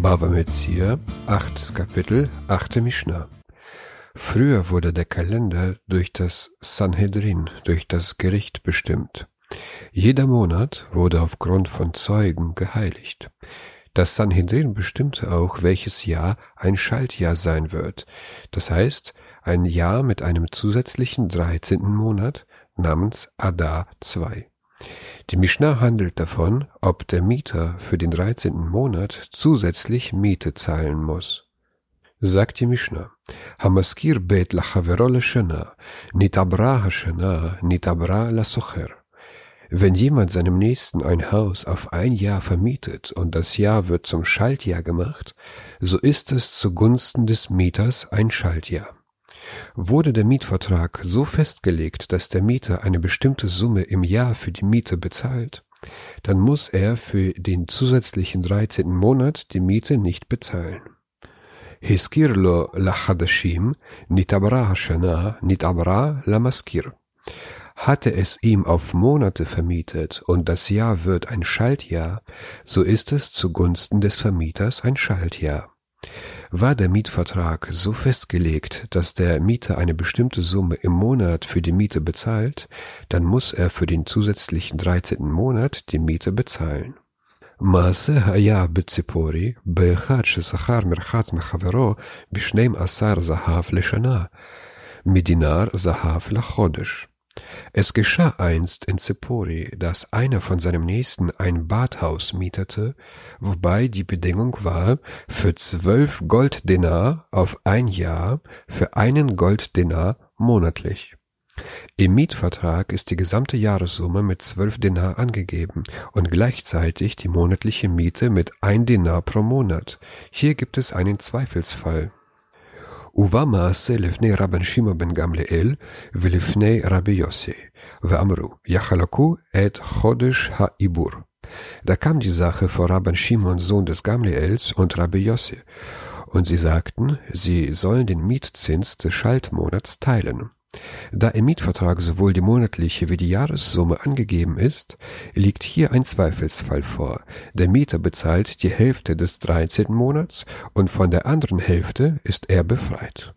Bava Metzia, achtes Kapitel, achte Mishnah. Früher wurde der Kalender durch das Sanhedrin, durch das Gericht bestimmt. Jeder Monat wurde aufgrund von Zeugen geheiligt. Das Sanhedrin bestimmte auch, welches Jahr ein Schaltjahr sein wird. Das heißt, ein Jahr mit einem zusätzlichen 13. Monat namens Adar II. Die Mishnah handelt davon, ob der Mieter für den 13. Monat zusätzlich Miete zahlen muss. Sagt die Mishnah, Hamaskir bet lachavero leshana, nitabra hashana, nitabra lasocher. Wenn jemand seinem Nächsten ein Haus auf ein Jahr vermietet und das Jahr wird zum Schaltjahr gemacht, so ist es zugunsten des Mieters ein Schaltjahr. Wurde der Mietvertrag so festgelegt, dass der Mieter eine bestimmte Summe im Jahr für die Miete bezahlt, dann muss er für den zusätzlichen 13. Monat die Miete nicht bezahlen. Hiskirlo lachadashim nitabra hashana nitabra lamaskir. Hatte es ihm auf Monate vermietet und das Jahr wird ein Schaltjahr, so ist es zugunsten des Vermieters ein Schaltjahr. War der Mietvertrag so festgelegt, dass der Mieter eine bestimmte Summe im Monat für die Miete bezahlt, dann muss er für den zusätzlichen 13. Monat die Miete bezahlen. מעשה היה בציפורי באחד ששכר מרחץ מחברו בשנים עשר זהב לשנה, מדינר זהב לחודש. Es geschah einst in Zippori, dass einer von seinem Nächsten ein Badhaus mietete, wobei die Bedingung war, für zwölf Golddenar auf ein Jahr, für einen Golddenar monatlich. Im Mietvertrag ist die gesamte Jahressumme mit zwölf Denar angegeben und gleichzeitig die monatliche Miete mit ein Denar pro Monat. Hier gibt es einen Zweifelsfall. ובא מעשה לפני רבן שמעון בן גמליאל ולפני רבי יוסי, ואמרו, יחלקו את חודש העיבור. Da kam die Sache vor Rabban Shimon, Sohn des Gamliels, und Rabbi Yossi, und sie sagten, sie sollen den Mietzins des Schaltmonats teilen. Da im Mietvertrag sowohl die monatliche wie die Jahressumme angegeben ist, liegt hier ein Zweifelsfall vor. Der Mieter bezahlt die Hälfte des 13. Monats und von der anderen Hälfte ist er befreit.